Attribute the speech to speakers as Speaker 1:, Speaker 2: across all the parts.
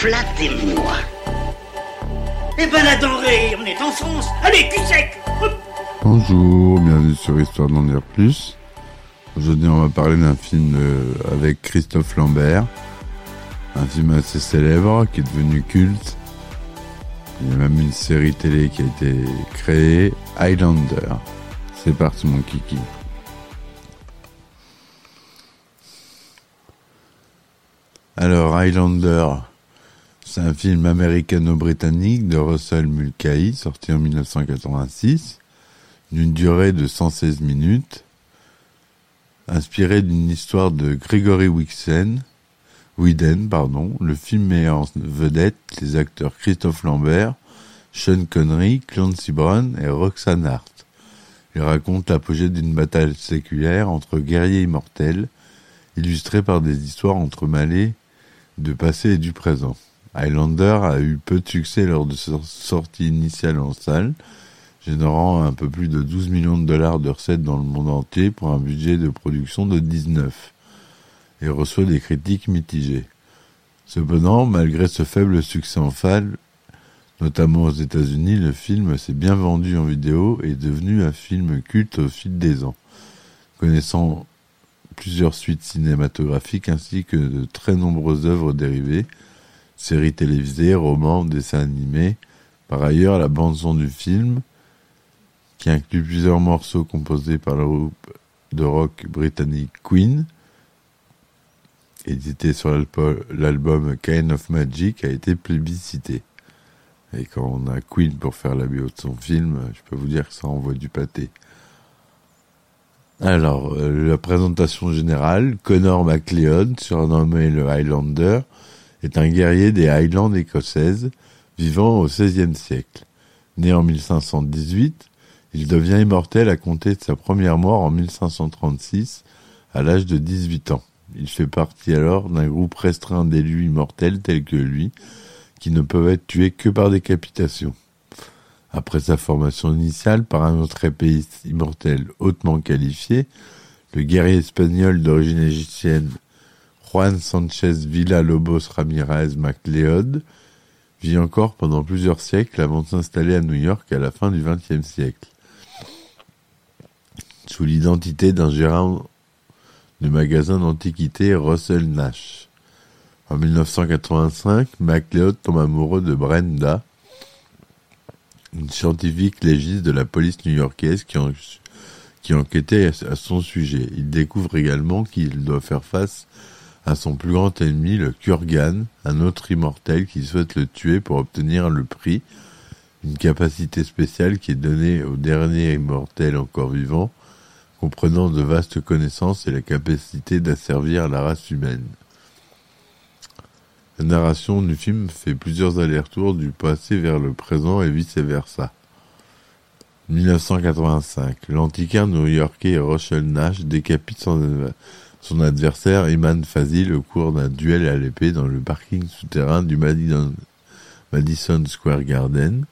Speaker 1: Flattez-moi.
Speaker 2: Eh ben la denrée, on est en France. Allez, cul sec.
Speaker 3: Bonjour, bienvenue sur Histoire d'en dire plus. Aujourd'hui, on va parler d'un film euh, avec Christophe Lambert. Un film assez célèbre qui est devenu culte. Il y a même une série télé qui a été créée, Highlander. C'est parti, mon kiki. Alors, Highlander, c'est un film américano-britannique de Russell Mulcahy, sorti en 1986, d'une durée de 116 minutes, inspiré d'une histoire de Gregory Wixen, pardon. Le film met en vedette les acteurs Christophe Lambert, Sean Connery, Clancy Brown et Roxanne Hart. Il raconte l'apogée d'une bataille séculaire entre guerriers immortels, illustrée par des histoires entremêlées de passé et du présent. Highlander a eu peu de succès lors de sa sortie initiale en salle, générant un peu plus de 12 millions de dollars de recettes dans le monde entier pour un budget de production de 19, et reçoit des critiques mitigées. Cependant, malgré ce faible succès en salle, notamment aux États-Unis, le film s'est bien vendu en vidéo et est devenu un film culte au fil des ans, connaissant plusieurs suites cinématographiques ainsi que de très nombreuses œuvres dérivées, séries télévisées, romans, dessins animés. Par ailleurs, la bande-son du film, qui inclut plusieurs morceaux composés par le groupe de rock britannique Queen, édité sur l'album Kind of Magic, a été plébiscité. Et quand on a Queen pour faire la bio de son film, je peux vous dire que ça envoie du pâté. Alors, euh, la présentation générale, Connor MacLeod, surnommé le Highlander, est un guerrier des Highlands écossaises vivant au XVIe siècle. Né en 1518, il devient immortel à compter de sa première mort en 1536, à l'âge de 18 ans. Il fait partie alors d'un groupe restreint d'élus immortels tels que lui, qui ne peuvent être tués que par décapitation. Après sa formation initiale par un autre épéiste immortel hautement qualifié, le guerrier espagnol d'origine égyptienne Juan Sanchez Villa-Lobos Ramirez MacLeod vit encore pendant plusieurs siècles avant de s'installer à New York à la fin du XXe siècle. Sous l'identité d'un gérant de magasin d'antiquités Russell Nash. En 1985, MacLeod tombe amoureux de Brenda, une scientifique légiste de la police new-yorkaise qui, en, qui enquêtait à son sujet. Il découvre également qu'il doit faire face son plus grand ennemi, le Kurgan, un autre immortel qui souhaite le tuer pour obtenir le prix, une capacité spéciale qui est donnée au dernier immortel encore vivant, comprenant de vastes connaissances et la capacité d'asservir la race humaine. La narration du film fait plusieurs allers-retours du passé vers le présent et vice-versa. 1985, l'antiquaire new-yorkais Rochelle Nash décapite son, son adversaire Iman Fazil au cours d'un duel à l'épée dans le parking souterrain du Madison, Square Garden.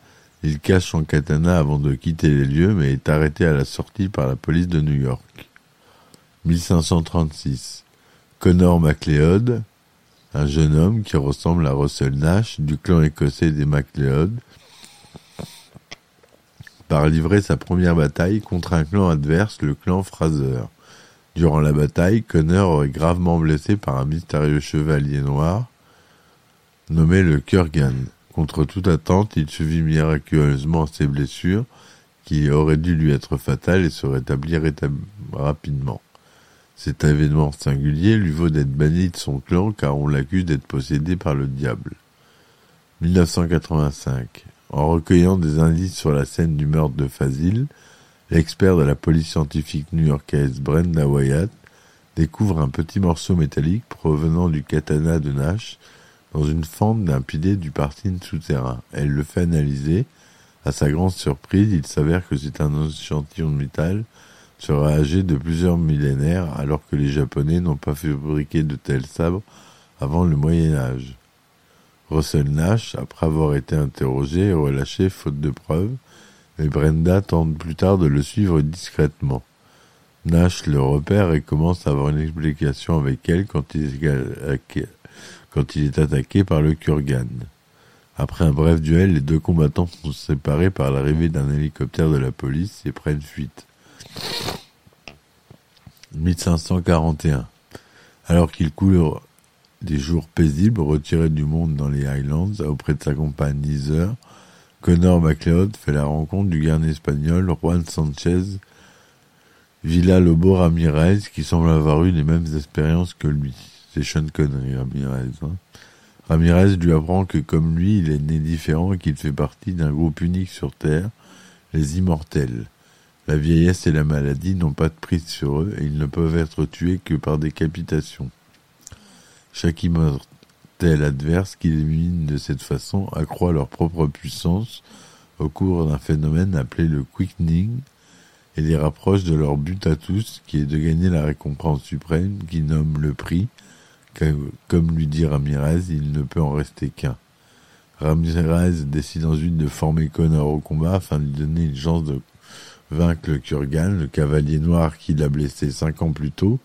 Speaker 3: Il cache son katana avant de quitter les lieux mais est arrêté à la sortie par la police de New York. 1536. Connor MacLeod, un jeune homme qui ressemble à Russell Nash du clan écossais des MacLeod, part livrer sa première bataille contre un clan adverse, le clan Fraser. Durant la bataille, Connor est gravement blessé par un mystérieux chevalier noir nommé le Kurgan. Contre toute attente, il survit miraculeusement ses blessures, qui auraient dû lui être fatales et se rétablir rapidement. Cet événement singulier lui vaut d'être banni de son clan car on l'accuse d'être possédé par le diable. 1985. En recueillant des indices sur la scène du meurtre de Fazil, l'expert de la police scientifique new-yorkaise Brenda Wyatt découvre un petit morceau métallique provenant du katana de Nash dans une fente d'un pilier du parking souterrain. Elle le fait analyser. À sa grande surprise, il s'avère que c'est un échantillon de métal sera âgé de plusieurs millénaires alors que les Japonais n'ont pas fabriqué de tels sabres avant le Moyen Âge. Russell Nash, après avoir été interrogé, est relâché faute de preuves, mais Brenda tente plus tard de le suivre discrètement. Nash le repère et commence à avoir une explication avec elle quand il est, attaqué par le Kurgan. Après un bref duel, les deux combattants sont séparés par l'arrivée d'un hélicoptère de la police et prennent fuite. 1541. Alors qu'il coule des jours paisibles, retiré du monde dans les Highlands, auprès de sa compagne Connor MacLeod fait la rencontre du garde espagnol Juan Sanchez Villa Lobo Ramirez, qui semble avoir eu les mêmes expériences que lui. C'est Sean Connery, Ramirez. Hein. Ramirez lui apprend que comme lui, il est né différent et qu'il fait partie d'un groupe unique sur Terre, les Immortels. La vieillesse et la maladie n'ont pas de prise sur eux et ils ne peuvent être tués que par décapitation. Chaque immortel adverse qu'ils éliminent de cette façon accroît leur propre puissance au cours d'un phénomène appelé le quickening et les rapproche de leur but à tous qui est de gagner la récompense suprême qui nomme le prix. Comme lui dit Ramirez, il ne peut en rester qu'un. Ramirez décide ensuite de former Connor au combat afin de lui donner une chance de vaincre le Kurgan, le cavalier noir qui l'a blessé cinq ans plus tôt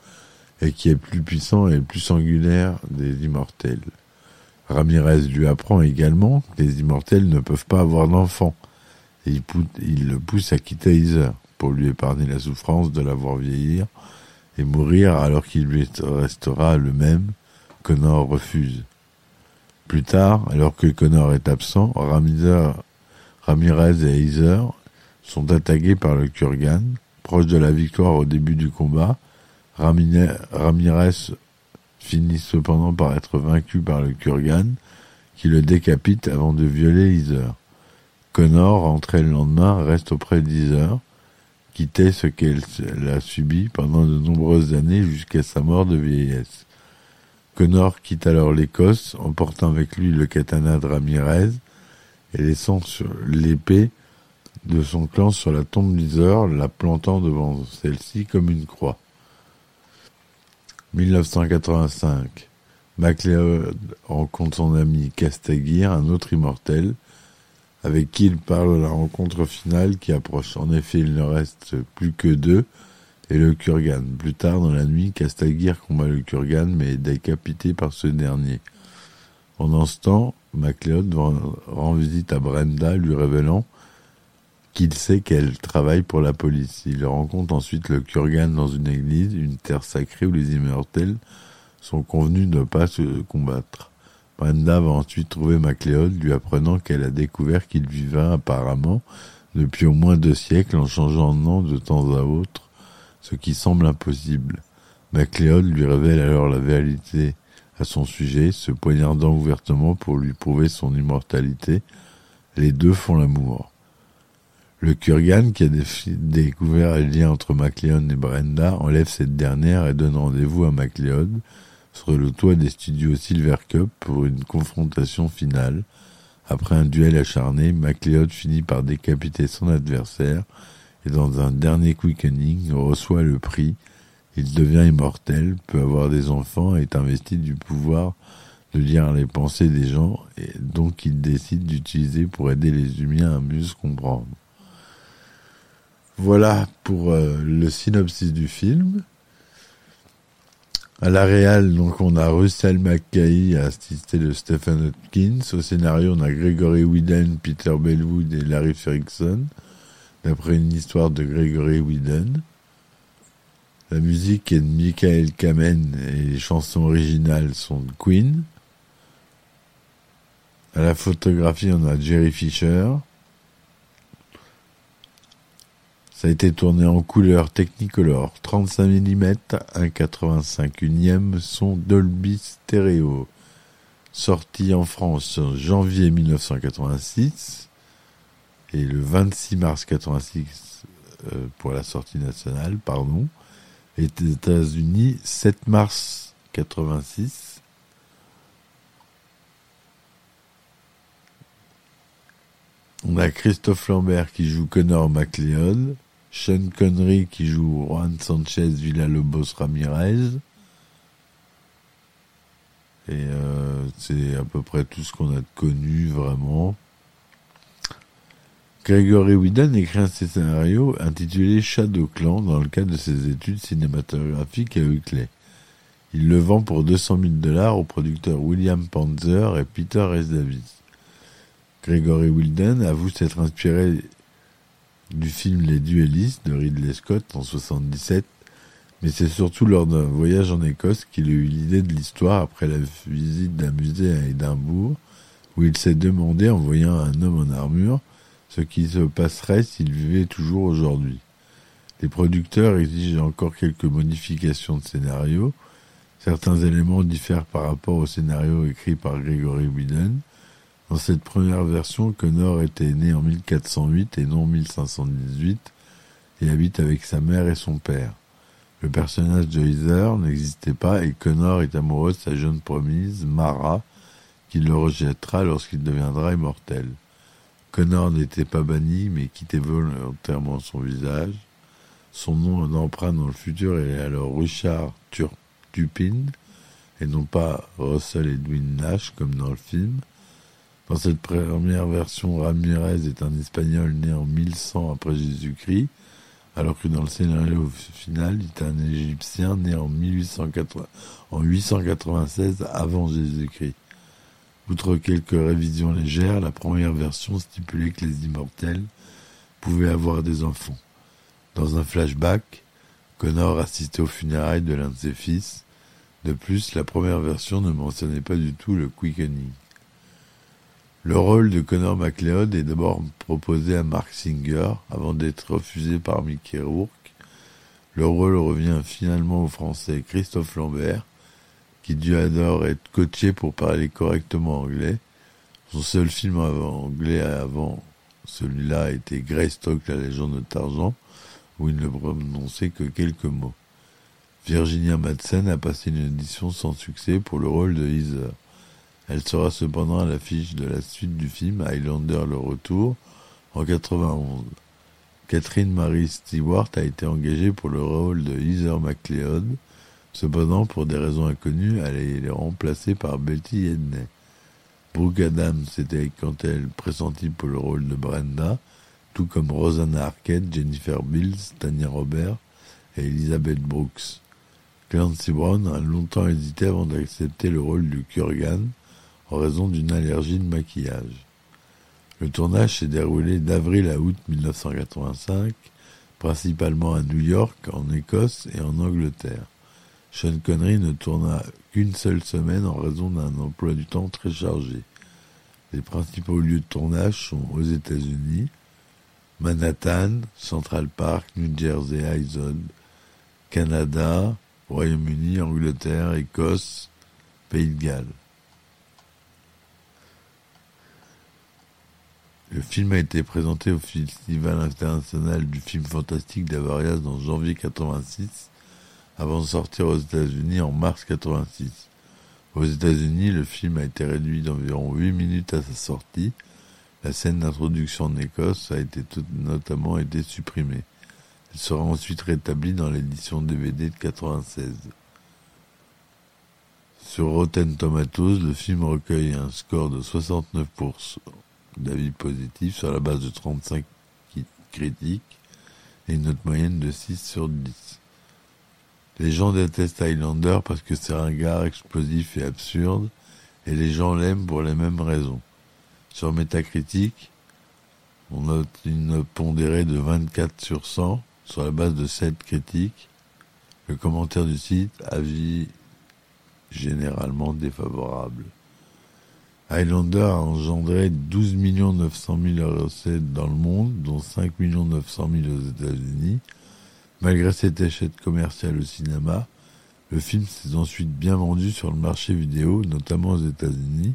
Speaker 3: et qui est plus puissant et le plus singulaire des immortels. Ramirez lui apprend également que les immortels ne peuvent pas avoir d'enfants et il, le pousse à quitter Heather pour lui épargner la souffrance de la voir vieillir et mourir alors qu'il lui restera le même. Connor refuse. Plus tard, alors que Connor est absent, Ramirez et Heather sont attaqués par le Kurgan. Proche de la victoire au début du combat, Ramirez finit cependant par être vaincu par le Kurgan, qui le décapite avant de violer Heather. Connor, rentré le lendemain, reste auprès d'Heather, qui ce qu'elle a subi pendant de nombreuses années jusqu'à sa mort de vieillesse. Connor quitte alors l'Écosse, emportant avec lui le katana de Ramirez et laissant l'épée de son clan sur la tombe d'Isor, la plantant devant celle-ci comme une croix. 1985. MacLeod rencontre son ami Castaguir, un autre immortel, avec qui il parle de la rencontre finale qui approche. En effet, il ne reste plus que deux, et le Kurgan. Plus tard dans la nuit, Castaguir combat le Kurgan, mais est décapité par ce dernier. Pendant ce temps, MacLeod rend visite à Brenda, lui révélant qu'il sait qu'elle travaille pour la police. Il rencontre ensuite le Kurgan dans une église, une terre sacrée où les immortels sont convenus de ne pas se combattre. Brenda va ensuite trouver MacLeod, lui apprenant qu'elle a découvert qu'il vivait apparemment depuis au moins deux siècles en changeant de nom de temps à autre, ce qui semble impossible. MacLeod lui révèle alors la vérité à son sujet, se poignardant ouvertement pour lui prouver son immortalité. Les deux font l'amour. Le Kurgan, qui a découvert le lien entre MacLeod et Brenda, enlève cette dernière et donne rendez-vous à MacLeod sur le toit des studios Silver Cup pour une confrontation finale. Après un duel acharné, MacLeod finit par décapiter son adversaire et dans un dernier quickening reçoit le prix. Il devient immortel, peut avoir des enfants et est investi du pouvoir de lire les pensées des gens et donc il décide d'utiliser pour aider les humains à mieux se comprendre. Voilà pour euh, le synopsis du film. À la réal, donc, on a Russell McKay assisté de Stephen Hopkins. Au scénario, on a Gregory Whedon, Peter Bellwood et Larry Ferguson, d'après une histoire de Gregory Whedon. La musique est de Michael Kamen et les chansons originales sont de Queen. À la photographie, on a Jerry Fisher. Ça a été tourné en couleur Technicolor 35 mm, 1,85 unième son Dolby Stereo. Sorti en France en janvier 1986 et le 26 mars 86 euh, pour la sortie nationale, pardon, et aux États-Unis 7 mars 86. On a Christophe Lambert qui joue Connor McLeod, Sean Connery qui joue Juan Sanchez Villalobos Ramirez. Et euh, c'est à peu près tout ce qu'on a connu vraiment. Gregory Whedon écrit un scénario intitulé Shadow Clan dans le cadre de ses études cinématographiques à Huckley. Il le vend pour 200 000 dollars aux producteurs William Panzer et Peter S. Davis. Gregory Whedon avoue s'être inspiré du film Les Duellistes de Ridley Scott en 77, mais c'est surtout lors d'un voyage en Écosse qu'il a eu l'idée de l'histoire après la visite d'un musée à Édimbourg, où il s'est demandé en voyant un homme en armure ce qui se passerait s'il vivait toujours aujourd'hui. Les producteurs exigent encore quelques modifications de scénario. Certains éléments diffèrent par rapport au scénario écrit par Gregory Whedon. Dans cette première version, Connor était né en 1408 et non 1518 et habite avec sa mère et son père. Le personnage de Heather n'existait pas et Connor est amoureux de sa jeune promise, Mara, qui le rejettera lorsqu'il deviendra immortel. Connor n'était pas banni, mais quittait volontairement son visage. Son nom d'emprunt dans le futur est alors Richard Turpin, et non pas Russell Edwin Nash comme dans le film. Dans cette première version, Ramirez est un Espagnol né en 1100 après Jésus-Christ, alors que dans le scénario final, il est un Égyptien né en, 1880, en 896 avant Jésus-Christ. Outre quelques révisions légères, la première version stipulait que les immortels pouvaient avoir des enfants. Dans un flashback, Connor assistait aux funérailles de l'un de ses fils. De plus, la première version ne mentionnait pas du tout le quickening. Le rôle de Connor MacLeod est d'abord proposé à Mark Singer avant d'être refusé par Mickey Rourke. Le rôle revient finalement au français Christophe Lambert, qui dut adore être coaché pour parler correctement anglais. Son seul film anglais avant celui-là était Greystock, la légende de Tarzan, où il ne prononçait que quelques mots. Virginia Madsen a passé une édition sans succès pour le rôle de Heather. Elle sera cependant à l'affiche de la suite du film Highlander le retour en 91. Catherine Marie Stewart a été engagée pour le rôle de Heather McLeod, Cependant, pour des raisons inconnues, elle est remplacée par Betty Edney. Brooke Adams était quant à elle pressentie pour le rôle de Brenda, tout comme Rosanna Arquette, Jennifer Bills, Tanya Robert et Elizabeth Brooks. Clancy Brown a longtemps hésité avant d'accepter le rôle du Kurgan en raison d'une allergie de maquillage. Le tournage s'est déroulé d'avril à août 1985, principalement à New York, en Écosse et en Angleterre. Sean Connery ne tourna qu'une seule semaine en raison d'un emploi du temps très chargé. Les principaux lieux de tournage sont aux États-Unis, Manhattan, Central Park, New Jersey Island, Canada, Royaume-Uni, Angleterre, Écosse, Pays de Galles. Le film a été présenté au Festival international du film fantastique d'Avarias dans janvier 86 avant de sortir aux États-Unis en mars 86. Aux États-Unis, le film a été réduit d'environ 8 minutes à sa sortie. La scène d'introduction en Écosse a été notamment été supprimée. Elle sera ensuite rétablie dans l'édition DVD de 96. Sur Rotten Tomatoes, le film recueille un score de 69% d'avis positifs sur la base de 35 critiques et une note moyenne de 6 sur 10. Les gens détestent Highlander parce que c'est un gars explosif et absurde, et les gens l'aiment pour les mêmes raisons. Sur Metacritic, on note une pondérée de 24 sur 100 sur la base de 7 critiques. Le commentaire du site, avis généralement défavorable. Highlander a engendré 12 900 000 recettes dans le monde, dont 5 900 000 aux États-Unis, Malgré cet échec commercial au cinéma, le film s'est ensuite bien vendu sur le marché vidéo, notamment aux États-Unis,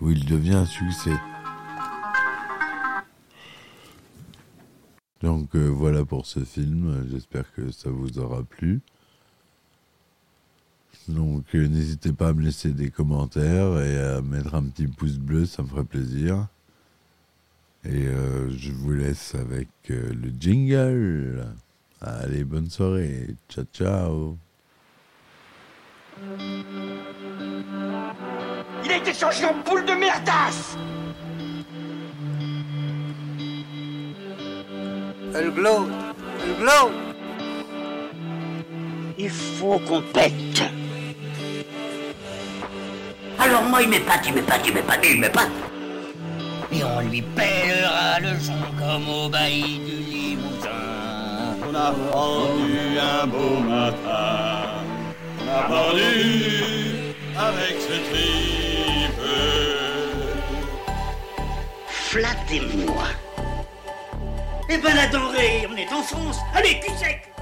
Speaker 3: où il devient un succès. Donc euh, voilà pour ce film, j'espère que ça vous aura plu. Donc euh, n'hésitez pas à me laisser des commentaires et à mettre un petit pouce bleu, ça me ferait plaisir. Et euh, je vous laisse avec euh, le jingle. Allez, bonne soirée. Ciao, ciao.
Speaker 2: Il a été changé en boule de merdasse
Speaker 4: Elle glow. Elle glow.
Speaker 2: Il faut qu'on pète Alors moi il m'épate, il m'épate, il m'épate, il m'épate
Speaker 1: Et on lui pèlera le son comme au bailli du Limousin.
Speaker 5: On a pendu un beau matin. On a pendu avec ce tripe.
Speaker 2: Flattez-moi Eh ben la denrée, on est en France Allez, cul sec